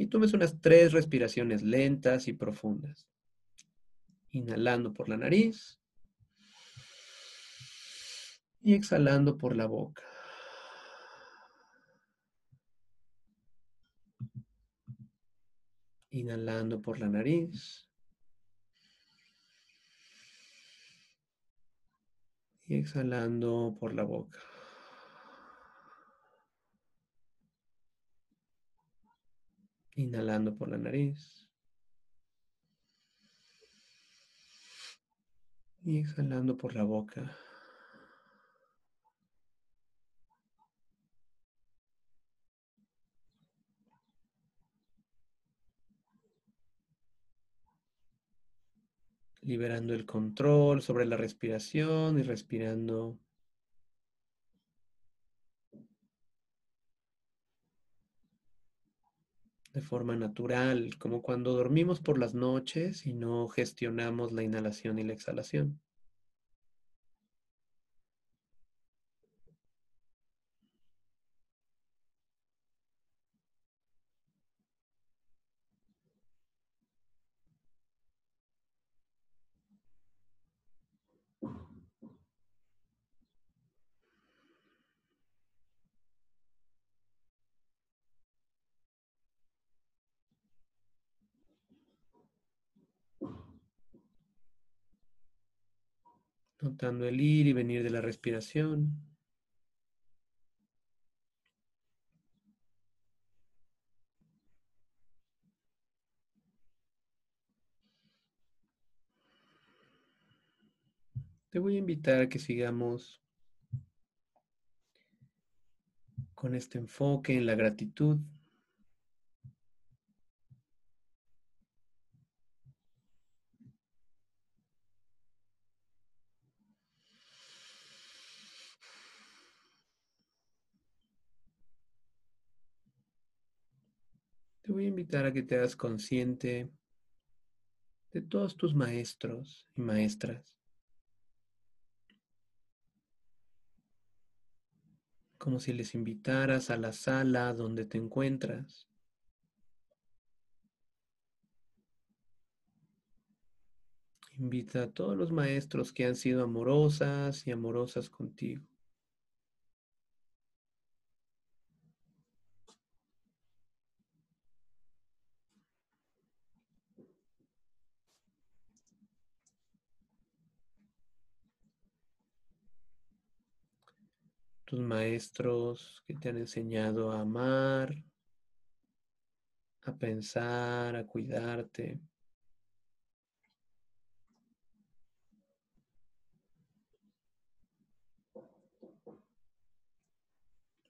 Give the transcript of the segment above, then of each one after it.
Y tomes unas tres respiraciones lentas y profundas. Inhalando por la nariz y exhalando por la boca. Inhalando por la nariz. Y exhalando por la boca. Inhalando por la nariz. Y exhalando por la boca. liberando el control sobre la respiración y respirando de forma natural, como cuando dormimos por las noches y no gestionamos la inhalación y la exhalación. Notando el ir y venir de la respiración. Te voy a invitar a que sigamos con este enfoque en la gratitud. A que te hagas consciente de todos tus maestros y maestras. Como si les invitaras a la sala donde te encuentras. Invita a todos los maestros que han sido amorosas y amorosas contigo. Tus maestros que te han enseñado a amar, a pensar, a cuidarte.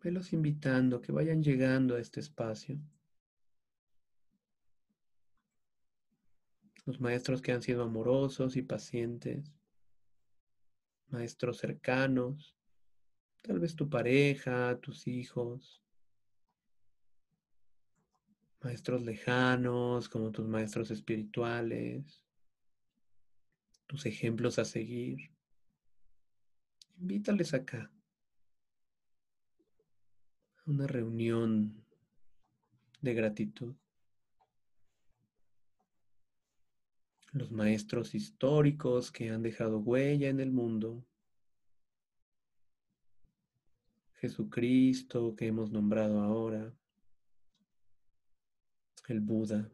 Velos invitando, que vayan llegando a este espacio. Los maestros que han sido amorosos y pacientes, maestros cercanos, Tal vez tu pareja, tus hijos, maestros lejanos como tus maestros espirituales, tus ejemplos a seguir. Invítales acá a una reunión de gratitud. Los maestros históricos que han dejado huella en el mundo Jesucristo que hemos nombrado ahora, el Buda.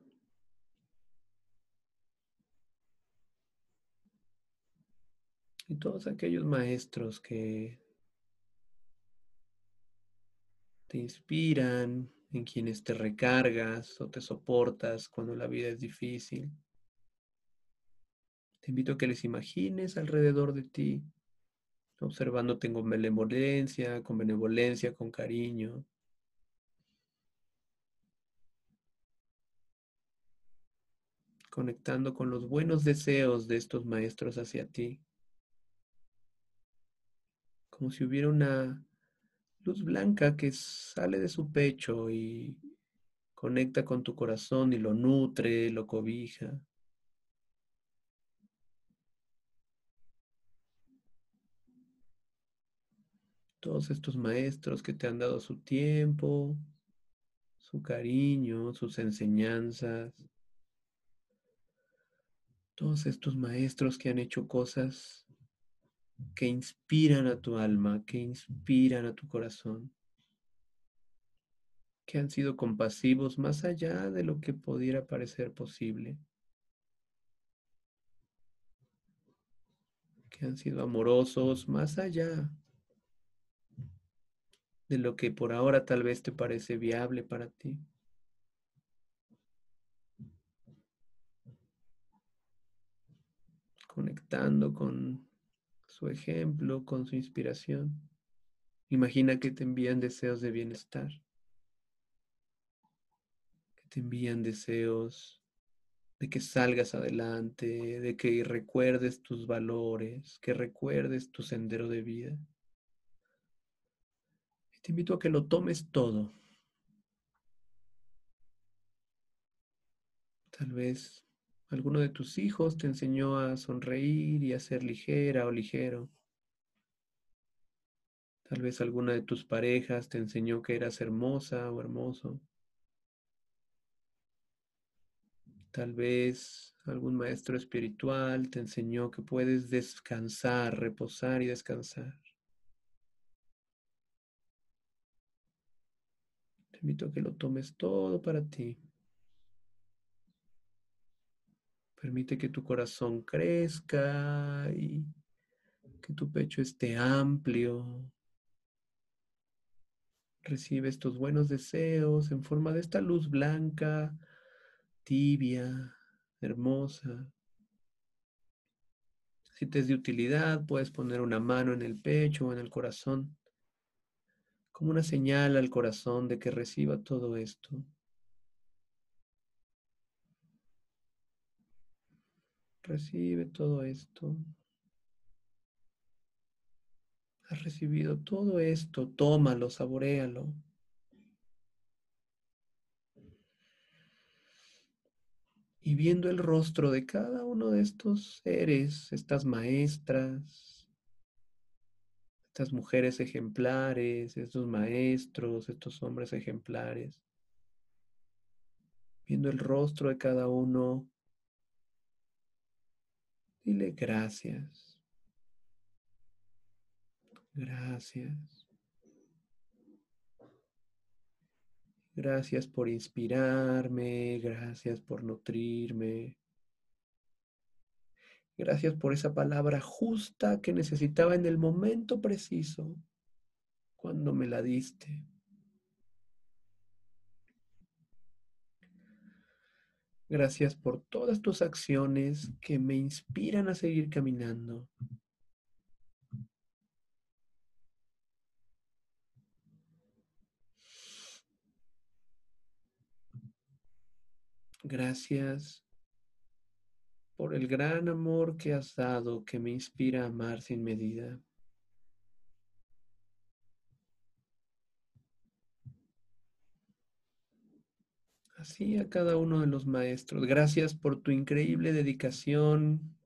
Y todos aquellos maestros que te inspiran, en quienes te recargas o te soportas cuando la vida es difícil. Te invito a que les imagines alrededor de ti observándote con benevolencia, con benevolencia, con cariño. Conectando con los buenos deseos de estos maestros hacia ti. Como si hubiera una luz blanca que sale de su pecho y conecta con tu corazón y lo nutre, lo cobija. Todos estos maestros que te han dado su tiempo, su cariño, sus enseñanzas, todos estos maestros que han hecho cosas que inspiran a tu alma, que inspiran a tu corazón, que han sido compasivos más allá de lo que pudiera parecer posible, que han sido amorosos más allá de lo que por ahora tal vez te parece viable para ti. Conectando con su ejemplo, con su inspiración. Imagina que te envían deseos de bienestar, que te envían deseos de que salgas adelante, de que recuerdes tus valores, que recuerdes tu sendero de vida. Te invito a que lo tomes todo. Tal vez alguno de tus hijos te enseñó a sonreír y a ser ligera o ligero. Tal vez alguna de tus parejas te enseñó que eras hermosa o hermoso. Tal vez algún maestro espiritual te enseñó que puedes descansar, reposar y descansar. Invito a que lo tomes todo para ti. Permite que tu corazón crezca y que tu pecho esté amplio. Recibe estos buenos deseos en forma de esta luz blanca, tibia, hermosa. Si te es de utilidad, puedes poner una mano en el pecho o en el corazón como una señal al corazón de que reciba todo esto. Recibe todo esto. Has recibido todo esto, tómalo, saborealo. Y viendo el rostro de cada uno de estos seres, estas maestras, estas mujeres ejemplares, estos maestros, estos hombres ejemplares, viendo el rostro de cada uno, dile gracias. Gracias. Gracias por inspirarme, gracias por nutrirme, Gracias por esa palabra justa que necesitaba en el momento preciso, cuando me la diste. Gracias por todas tus acciones que me inspiran a seguir caminando. Gracias por el gran amor que has dado que me inspira a amar sin medida. Así a cada uno de los maestros. Gracias por tu increíble dedicación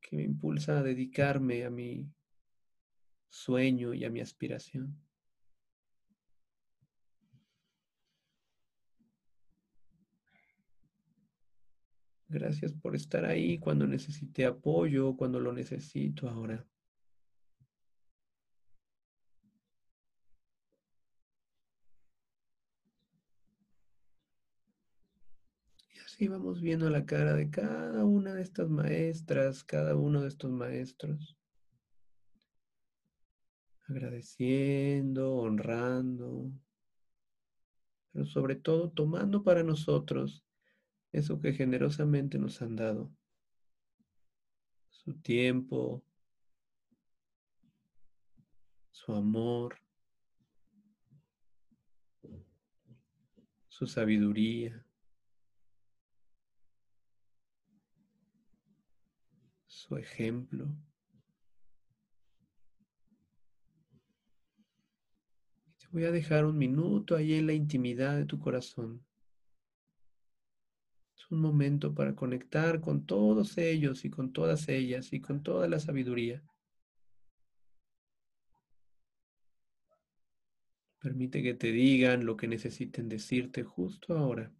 que me impulsa a dedicarme a mi sueño y a mi aspiración. Gracias por estar ahí cuando necesité apoyo, cuando lo necesito ahora. Y así vamos viendo la cara de cada una de estas maestras, cada uno de estos maestros. Agradeciendo, honrando, pero sobre todo tomando para nosotros eso que generosamente nos han dado, su tiempo, su amor, su sabiduría, su ejemplo. Te voy a dejar un minuto ahí en la intimidad de tu corazón un momento para conectar con todos ellos y con todas ellas y con toda la sabiduría. Permite que te digan lo que necesiten decirte justo ahora.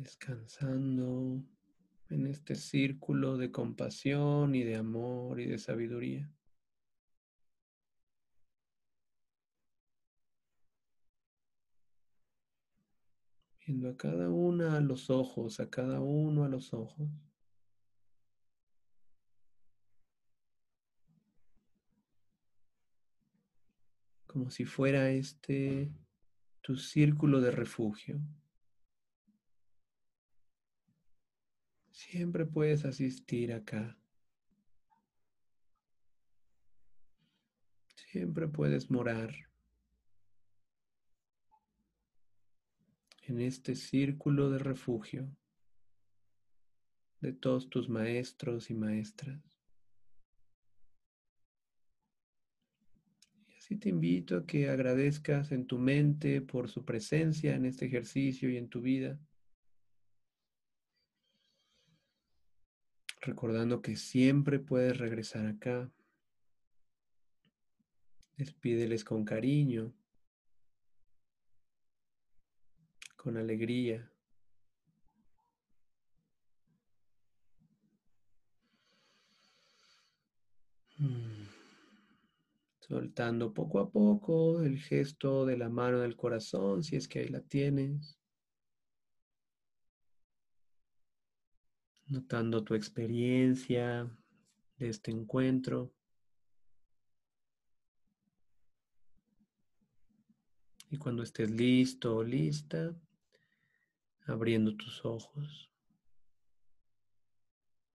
Descansando en este círculo de compasión y de amor y de sabiduría. Viendo a cada una a los ojos, a cada uno a los ojos. Como si fuera este tu círculo de refugio. Siempre puedes asistir acá. Siempre puedes morar en este círculo de refugio de todos tus maestros y maestras. Y así te invito a que agradezcas en tu mente por su presencia en este ejercicio y en tu vida. Recordando que siempre puedes regresar acá. Despídeles con cariño, con alegría. Mm. Soltando poco a poco el gesto de la mano del corazón, si es que ahí la tienes. Notando tu experiencia de este encuentro. Y cuando estés listo o lista, abriendo tus ojos.